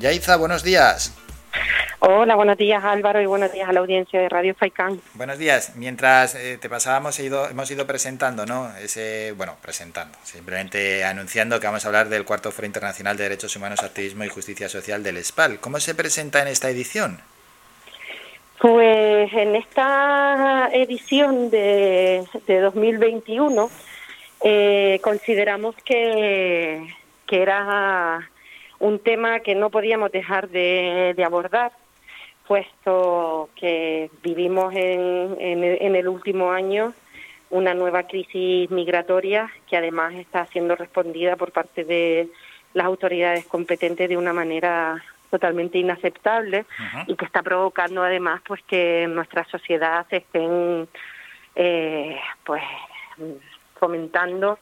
Yaiza, buenos días. Hola, buenos días Álvaro y buenos días a la audiencia de Radio Faicán. Buenos días. Mientras eh, te pasábamos, ido, hemos ido presentando, ¿no? Ese, bueno, presentando, simplemente anunciando que vamos a hablar del cuarto Foro Internacional de Derechos Humanos, Activismo y Justicia Social del SPAL. ¿Cómo se presenta en esta edición? Pues en esta edición de, de 2021 eh, consideramos que, que era un tema que no podíamos dejar de, de abordar puesto que vivimos en, en, el último año una nueva crisis migratoria que además está siendo respondida por parte de las autoridades competentes de una manera totalmente inaceptable y que está provocando además pues que en nuestra sociedad se estén eh, pues fomentando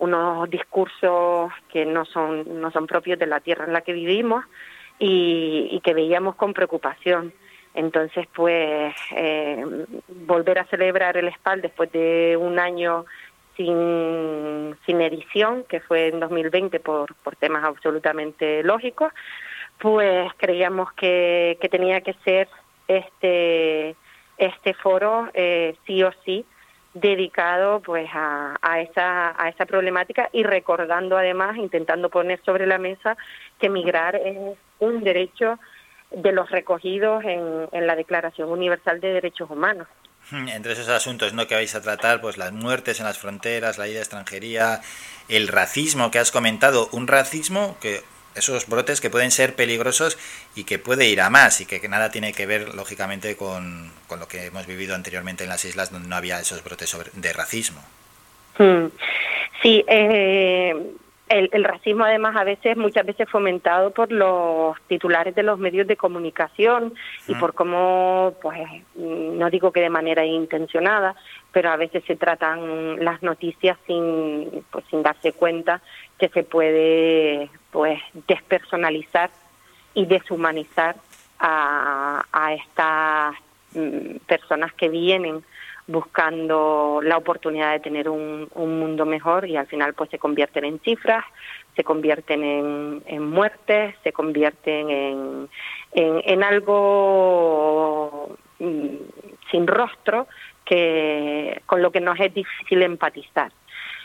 unos discursos que no son no son propios de la tierra en la que vivimos y, que veíamos con preocupación. Entonces, pues, eh, volver a celebrar el SPAL después de un año sin, sin edición, que fue en 2020 por, por temas absolutamente lógicos, pues creíamos que, que tenía que ser este, este foro eh, sí o sí dedicado pues a, a, esa, a esa problemática y recordando además, intentando poner sobre la mesa que migrar es un derecho de los recogidos en, en la Declaración Universal de Derechos Humanos. Hmm, entre esos asuntos ¿no? que vais a tratar, pues las muertes en las fronteras, la ida de extranjería, el racismo que has comentado, un racismo que esos brotes que pueden ser peligrosos y que puede ir a más y que nada tiene que ver lógicamente con, con lo que hemos vivido anteriormente en las islas donde no había esos brotes de racismo. Hmm. Sí, eh, el, racismo además a veces, muchas veces fomentado por los titulares de los medios de comunicación y por cómo, pues, no digo que de manera intencionada, pero a veces se tratan las noticias sin, pues, sin darse cuenta que se puede, pues, despersonalizar y deshumanizar a, a estas mm, personas que vienen buscando la oportunidad de tener un, un, mundo mejor y al final pues se convierten en cifras, se convierten en, muertes, se convierten en, en, en algo mm, sin rostro que con lo que nos es difícil empatizar.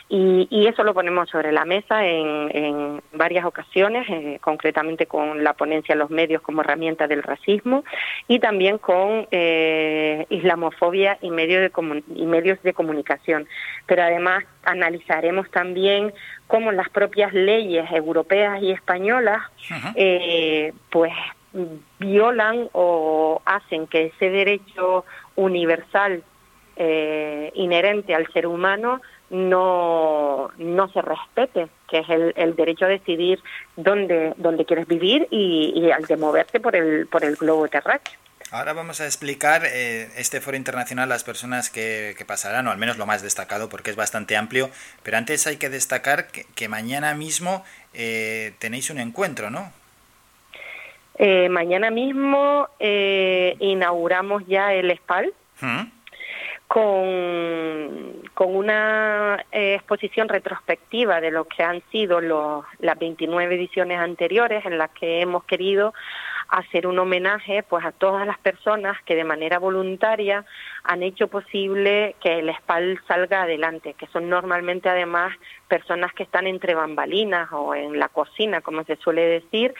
Y, y, eso lo ponemos sobre la mesa en, en varias ocasiones, eh, concretamente con la ponencia de los medios como herramienta del racismo y también con eh, islamofobia y, medio de y medios de comunicación. Pero además analizaremos también cómo las propias leyes europeas y españolas eh, pues violan o hacen que ese derecho universal eh, inherente al ser humano no, no se respete, que es el, el derecho a decidir dónde, dónde quieres vivir y, y, al de moverte por el, por el globo terráqueo. Ahora vamos a explicar eh, este foro internacional las personas que, que, pasarán, o al menos lo más destacado, porque es bastante amplio. Pero antes hay que destacar que, que mañana mismo eh, tenéis un encuentro, ¿no? Eh, mañana mismo eh, inauguramos ya el SPAL. ¿Mm? con, con una eh, exposición retrospectiva de lo que han sido los, las 29 ediciones anteriores en las que hemos querido hacer un homenaje pues a todas las personas que de manera voluntaria han hecho posible que el SPAL salga adelante, que son normalmente además personas que están entre bambalinas o en la cocina, como se suele decir,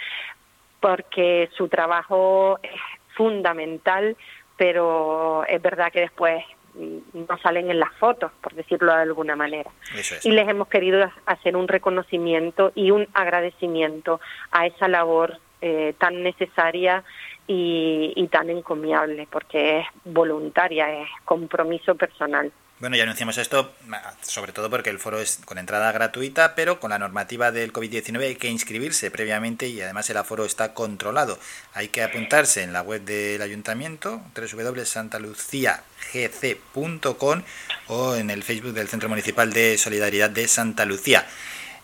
porque su trabajo es fundamental, pero es verdad que después no salen en las fotos, por decirlo de alguna manera. Es. Y les hemos querido hacer un reconocimiento y un agradecimiento a esa labor eh, tan necesaria y, y tan encomiable, porque es voluntaria, es compromiso personal. Bueno, ya anunciamos esto, sobre todo porque el foro es con entrada gratuita, pero con la normativa del COVID-19 hay que inscribirse previamente y además el aforo está controlado. Hay que apuntarse en la web del ayuntamiento, www.santaluciagc.com o en el Facebook del Centro Municipal de Solidaridad de Santa Lucía.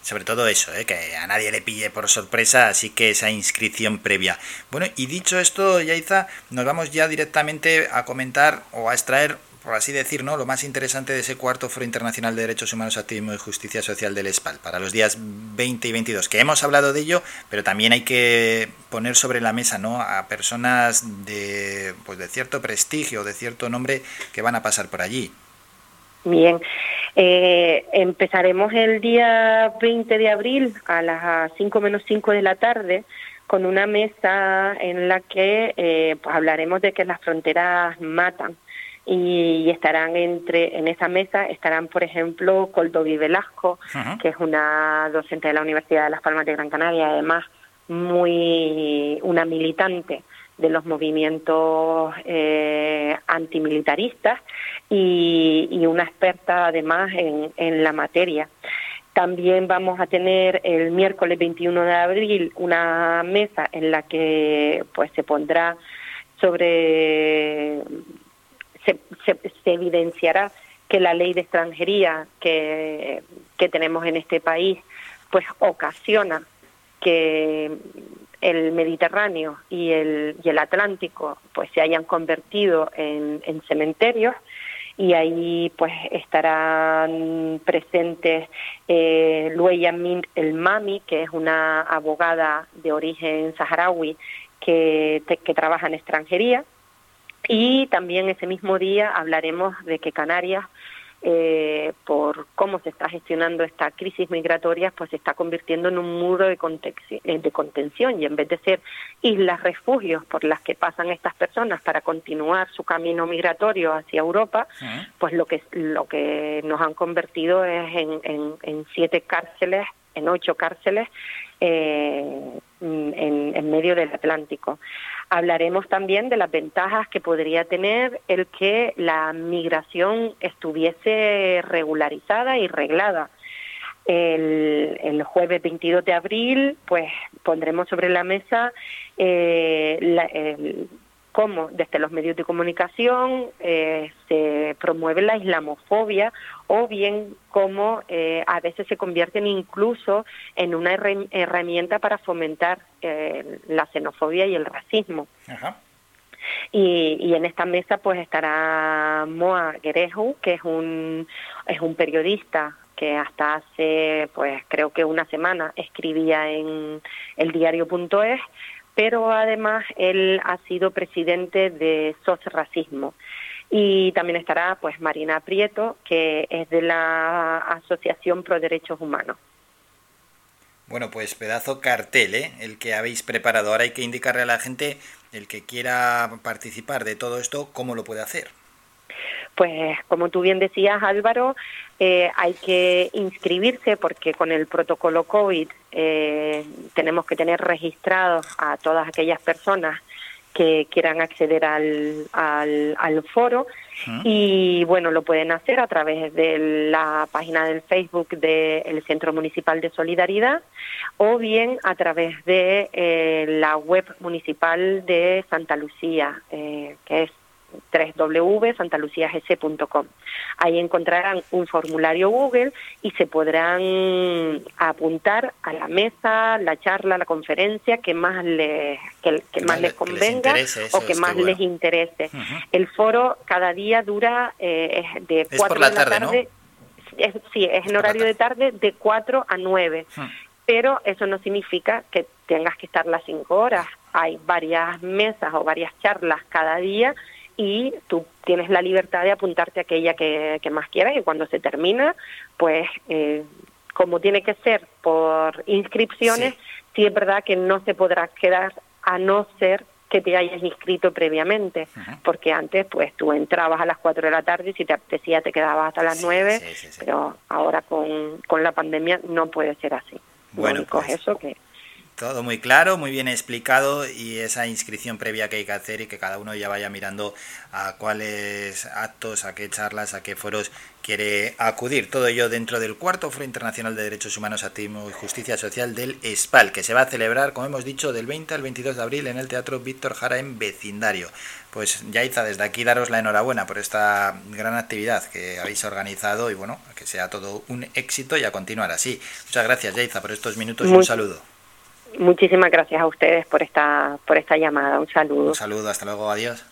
Sobre todo eso, ¿eh? que a nadie le pille por sorpresa, así que esa inscripción previa. Bueno, y dicho esto, Yaiza, nos vamos ya directamente a comentar o a extraer por así decir, ¿no? lo más interesante de ese cuarto Foro Internacional de Derechos Humanos, Activismo y Justicia Social del ESPAL para los días 20 y 22, que hemos hablado de ello, pero también hay que poner sobre la mesa ¿no? a personas de, pues de cierto prestigio, de cierto nombre que van a pasar por allí. Bien, eh, empezaremos el día 20 de abril a las 5 menos 5 de la tarde con una mesa en la que eh, pues hablaremos de que las fronteras matan y, estarán entre en esa mesa estarán por ejemplo Coldovi Velasco que es una docente de la Universidad de Las Palmas de Gran Canaria además muy una militante de los movimientos eh, antimilitaristas y, y, una experta además en, en la materia. También vamos a tener el miércoles 21 de abril una mesa en la que pues se pondrá sobre se, se, evidenciará que la ley de extranjería que, que tenemos en este país pues ocasiona que el Mediterráneo y el, y el Atlántico pues se hayan convertido en, en cementerios y ahí pues estarán presentes eh, El Mami, que es una abogada de origen saharaui que, que trabaja en extranjería. Y también ese mismo día hablaremos de que Canarias eh, por cómo se está gestionando esta crisis migratoria, pues se está convirtiendo en un muro de, eh, de contención. Y en vez de ser islas refugios por las que pasan estas personas para continuar su camino migratorio hacia Europa, pues lo que lo que nos han convertido es en, en, en siete cárceles, en ocho cárceles eh, en, en medio del Atlántico. Hablaremos también de las ventajas que podría tener el que la migración estuviese regularizada y reglada. El, jueves 22 de abril, pues pondremos sobre la mesa eh, la, el, cómo desde los medios de comunicación eh, se promueve la islamofobia o bien cómo eh, a veces se convierten incluso en una herramienta para fomentar eh, la xenofobia y el racismo. Y, y, en esta mesa pues estará Moa Gereju, que es un, es un periodista que hasta hace pues creo que una semana escribía en el diario.es pero además él ha sido presidente de SOS Racismo. Y también estará pues Marina Prieto, que es de la Asociación Pro Derechos Humanos. Bueno, pues pedazo cartel, ¿eh? el que habéis preparado. Ahora hay que indicarle a la gente, el que quiera participar de todo esto, cómo lo puede hacer. Pues como tú bien decías Álvaro, eh, hay que inscribirse porque con el protocolo COVID eh, tenemos que tener registrados a todas aquellas personas que quieran acceder al, al, foro. Y bueno, lo pueden hacer a través de la página del Facebook del Centro Municipal de Solidaridad o bien a través de eh, la web municipal de Santa Lucía, que es www.santaluciags.com. Ahí encontrarán un formulario Google y se podrán apuntar a la mesa, la charla, la conferencia que más les, que, más les convenga o que más les interese. El foro cada día dura eh, de 4 de la tarde. sí, es en horario de tarde de 4 a 9. Pero eso no significa que tengas que estar las 5 horas. Hay varias mesas o varias charlas cada día y tú tienes la libertad de apuntarte a aquella que, más quieras y cuando se termina, pues eh, como tiene que ser por inscripciones, sí. es verdad que no se podrá quedar a no ser que te hayas inscrito previamente, porque antes pues tú entrabas a las 4 de la tarde y si te apetecía te quedabas hasta las nueve 9, pero ahora con, con la pandemia no puede ser así. Bueno, pues, eso que todo muy claro, muy bien explicado y esa inscripción previa que hay que hacer y que cada uno ya vaya mirando a cuáles actos, a qué charlas, a qué foros quiere acudir. Todo ello dentro del cuarto Foro Internacional de Derechos Humanos, Activismo y Justicia Social del ESPAL, que se va a celebrar, como hemos dicho, del 20 al 22 de abril en el Teatro Víctor Jara en Vecindario. Pues Yaiza, desde aquí daros la enhorabuena por esta gran actividad que habéis organizado y bueno, que sea todo un éxito y a continuar así. Muchas gracias Yaiza por estos minutos y un saludo. Muchísimas gracias a ustedes por esta, por esta llamada. Un saludo. Un saludo, hasta luego, adiós.